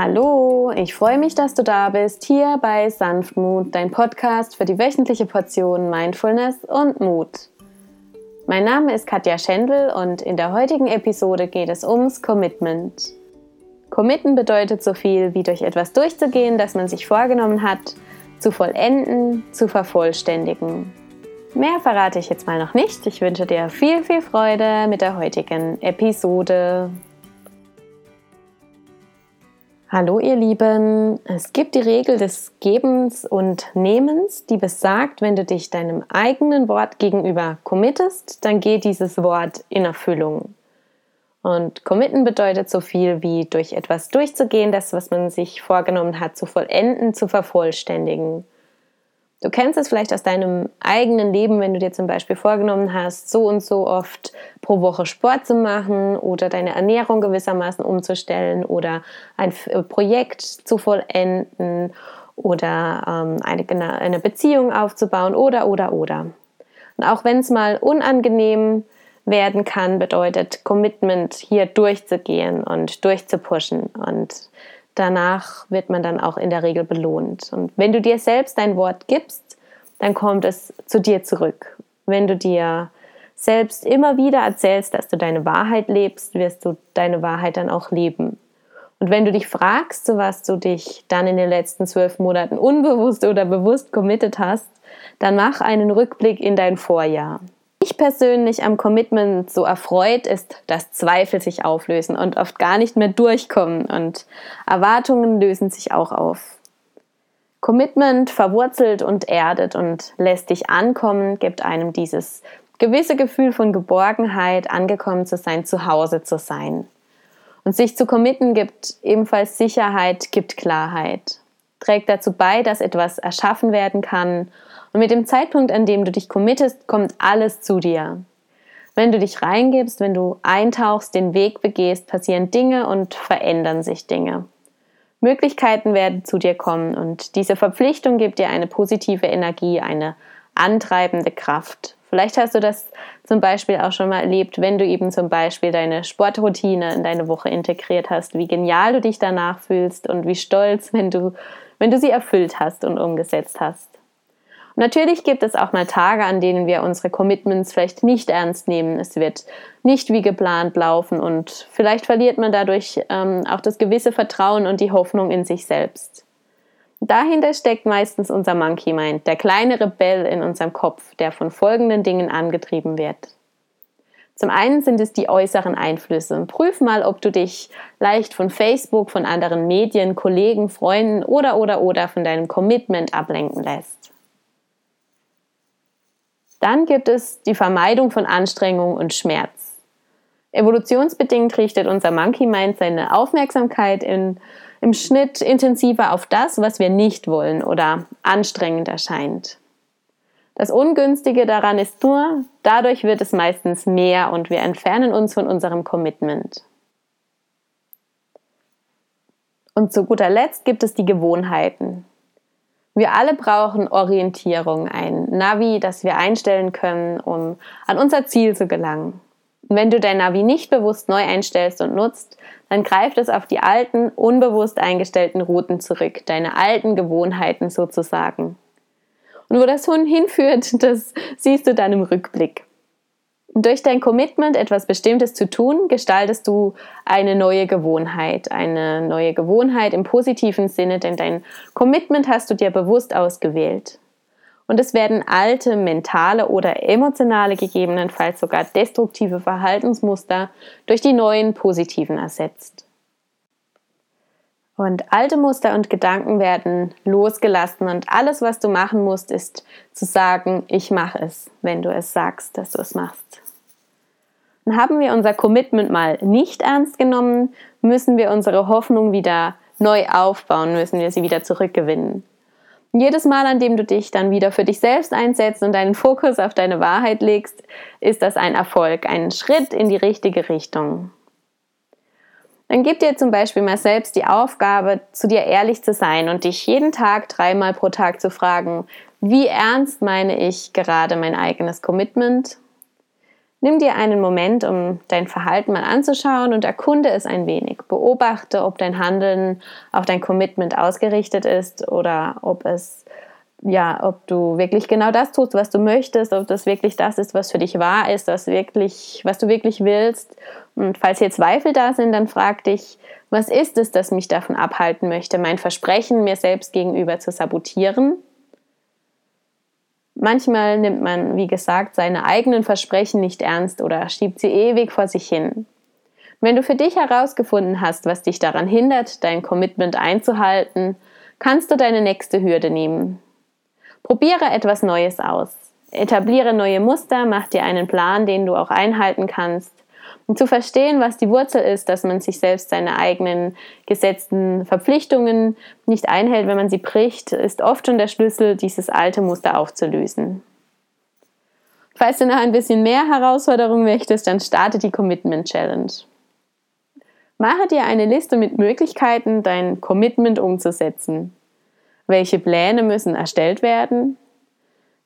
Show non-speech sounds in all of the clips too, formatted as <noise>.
Hallo, ich freue mich, dass du da bist, hier bei Sanftmut, dein Podcast für die wöchentliche Portion Mindfulness und Mut. Mein Name ist Katja Schendl und in der heutigen Episode geht es ums Commitment. Committen bedeutet so viel wie durch etwas durchzugehen, das man sich vorgenommen hat, zu vollenden, zu vervollständigen. Mehr verrate ich jetzt mal noch nicht. Ich wünsche dir viel, viel Freude mit der heutigen Episode. Hallo ihr Lieben, es gibt die Regel des Gebens und Nehmens, die besagt, wenn du dich deinem eigenen Wort gegenüber committest, dann geht dieses Wort in Erfüllung. Und committen bedeutet so viel wie durch etwas durchzugehen, das, was man sich vorgenommen hat, zu vollenden, zu vervollständigen. Du kennst es vielleicht aus deinem eigenen Leben, wenn du dir zum Beispiel vorgenommen hast, so und so oft pro Woche Sport zu machen oder deine Ernährung gewissermaßen umzustellen oder ein äh, Projekt zu vollenden oder ähm, eine, eine Beziehung aufzubauen oder, oder, oder. Und auch wenn es mal unangenehm werden kann, bedeutet Commitment hier durchzugehen und durchzupushen und danach wird man dann auch in der Regel belohnt. Und wenn du dir selbst dein Wort gibst, dann kommt es zu dir zurück. Wenn du dir selbst immer wieder erzählst, dass du deine Wahrheit lebst, wirst du deine Wahrheit dann auch leben. Und wenn du dich fragst, zu was du dich dann in den letzten zwölf Monaten unbewusst oder bewusst committed hast, dann mach einen Rückblick in dein Vorjahr ich persönlich am Commitment so erfreut ist, dass Zweifel sich auflösen und oft gar nicht mehr durchkommen und Erwartungen lösen sich auch auf. Commitment verwurzelt und erdet und lässt dich ankommen, gibt einem dieses gewisse Gefühl von Geborgenheit, angekommen zu sein, zu Hause zu sein. Und sich zu committen gibt ebenfalls Sicherheit, gibt Klarheit, trägt dazu bei, dass etwas erschaffen werden kann und mit dem Zeitpunkt, an dem du dich committest, kommt alles zu dir. Wenn du dich reingibst, wenn du eintauchst, den Weg begehst, passieren Dinge und verändern sich Dinge. Möglichkeiten werden zu dir kommen und diese Verpflichtung gibt dir eine positive Energie, eine antreibende Kraft. Vielleicht hast du das zum Beispiel auch schon mal erlebt, wenn du eben zum Beispiel deine Sportroutine in deine Woche integriert hast, wie genial du dich danach fühlst und wie stolz, wenn du, wenn du sie erfüllt hast und umgesetzt hast. Natürlich gibt es auch mal Tage, an denen wir unsere Commitments vielleicht nicht ernst nehmen. Es wird nicht wie geplant laufen und vielleicht verliert man dadurch ähm, auch das gewisse Vertrauen und die Hoffnung in sich selbst. Dahinter steckt meistens unser Monkey Mind, der kleine Rebell in unserem Kopf, der von folgenden Dingen angetrieben wird. Zum einen sind es die äußeren Einflüsse. Prüf mal, ob du dich leicht von Facebook, von anderen Medien, Kollegen, Freunden oder oder oder von deinem Commitment ablenken lässt. Dann gibt es die Vermeidung von Anstrengung und Schmerz. Evolutionsbedingt richtet unser Monkey Mind seine Aufmerksamkeit in, im Schnitt intensiver auf das, was wir nicht wollen oder anstrengend erscheint. Das Ungünstige daran ist nur, dadurch wird es meistens mehr und wir entfernen uns von unserem Commitment. Und zu guter Letzt gibt es die Gewohnheiten. Wir alle brauchen Orientierung, ein Navi, das wir einstellen können, um an unser Ziel zu gelangen. Wenn du dein Navi nicht bewusst neu einstellst und nutzt, dann greift es auf die alten, unbewusst eingestellten Routen zurück, deine alten Gewohnheiten sozusagen. Und wo das Hund hinführt, <laughs> das siehst du dann im Rückblick. Durch dein Commitment, etwas Bestimmtes zu tun, gestaltest du eine neue Gewohnheit. Eine neue Gewohnheit im positiven Sinne, denn dein Commitment hast du dir bewusst ausgewählt. Und es werden alte mentale oder emotionale, gegebenenfalls sogar destruktive Verhaltensmuster durch die neuen positiven ersetzt. Und alte Muster und Gedanken werden losgelassen und alles, was du machen musst, ist zu sagen, ich mache es, wenn du es sagst, dass du es machst. Haben wir unser Commitment mal nicht ernst genommen, müssen wir unsere Hoffnung wieder neu aufbauen, müssen wir sie wieder zurückgewinnen. Jedes Mal, an dem du dich dann wieder für dich selbst einsetzt und deinen Fokus auf deine Wahrheit legst, ist das ein Erfolg, ein Schritt in die richtige Richtung. Dann gib dir zum Beispiel mal selbst die Aufgabe, zu dir ehrlich zu sein und dich jeden Tag dreimal pro Tag zu fragen, wie ernst meine ich gerade mein eigenes Commitment? Nimm dir einen Moment, um dein Verhalten mal anzuschauen und erkunde es ein wenig. Beobachte, ob dein Handeln auf dein Commitment ausgerichtet ist oder ob es ja, ob du wirklich genau das tust, was du möchtest, ob das wirklich das ist, was für dich wahr ist, was wirklich, was du wirklich willst. Und falls hier Zweifel da sind, dann frag dich, was ist es, das mich davon abhalten möchte, mein Versprechen mir selbst gegenüber zu sabotieren? Manchmal nimmt man, wie gesagt, seine eigenen Versprechen nicht ernst oder schiebt sie ewig vor sich hin. Wenn du für dich herausgefunden hast, was dich daran hindert, dein Commitment einzuhalten, kannst du deine nächste Hürde nehmen. Probiere etwas Neues aus. Etabliere neue Muster, mach dir einen Plan, den du auch einhalten kannst. Um zu verstehen, was die Wurzel ist, dass man sich selbst seine eigenen gesetzten Verpflichtungen nicht einhält, wenn man sie bricht, ist oft schon der Schlüssel, dieses alte Muster aufzulösen. Falls du noch ein bisschen mehr Herausforderung möchtest, dann starte die Commitment Challenge. Mache dir eine Liste mit Möglichkeiten, dein Commitment umzusetzen. Welche Pläne müssen erstellt werden?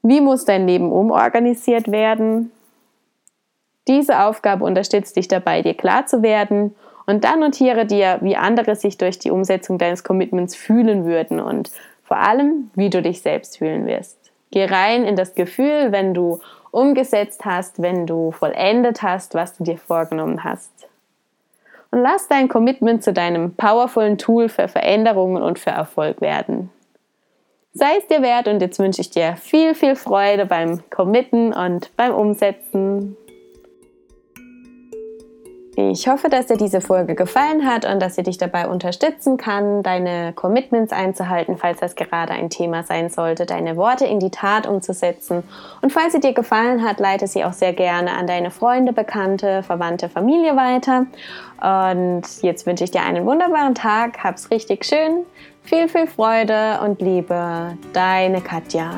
Wie muss dein Leben umorganisiert werden? Diese Aufgabe unterstützt dich dabei, dir klar zu werden und dann notiere dir, wie andere sich durch die Umsetzung deines Commitments fühlen würden und vor allem, wie du dich selbst fühlen wirst. Geh rein in das Gefühl, wenn du umgesetzt hast, wenn du vollendet hast, was du dir vorgenommen hast. Und lass dein Commitment zu deinem powervollen Tool für Veränderungen und für Erfolg werden. Sei es dir wert und jetzt wünsche ich dir viel, viel Freude beim Committen und beim Umsetzen. Ich hoffe, dass dir diese Folge gefallen hat und dass sie dich dabei unterstützen kann, deine Commitments einzuhalten, falls das gerade ein Thema sein sollte, deine Worte in die Tat umzusetzen. Und falls sie dir gefallen hat, leite sie auch sehr gerne an deine Freunde, Bekannte, Verwandte, Familie weiter. Und jetzt wünsche ich dir einen wunderbaren Tag, hab's richtig schön, viel, viel Freude und Liebe, deine Katja.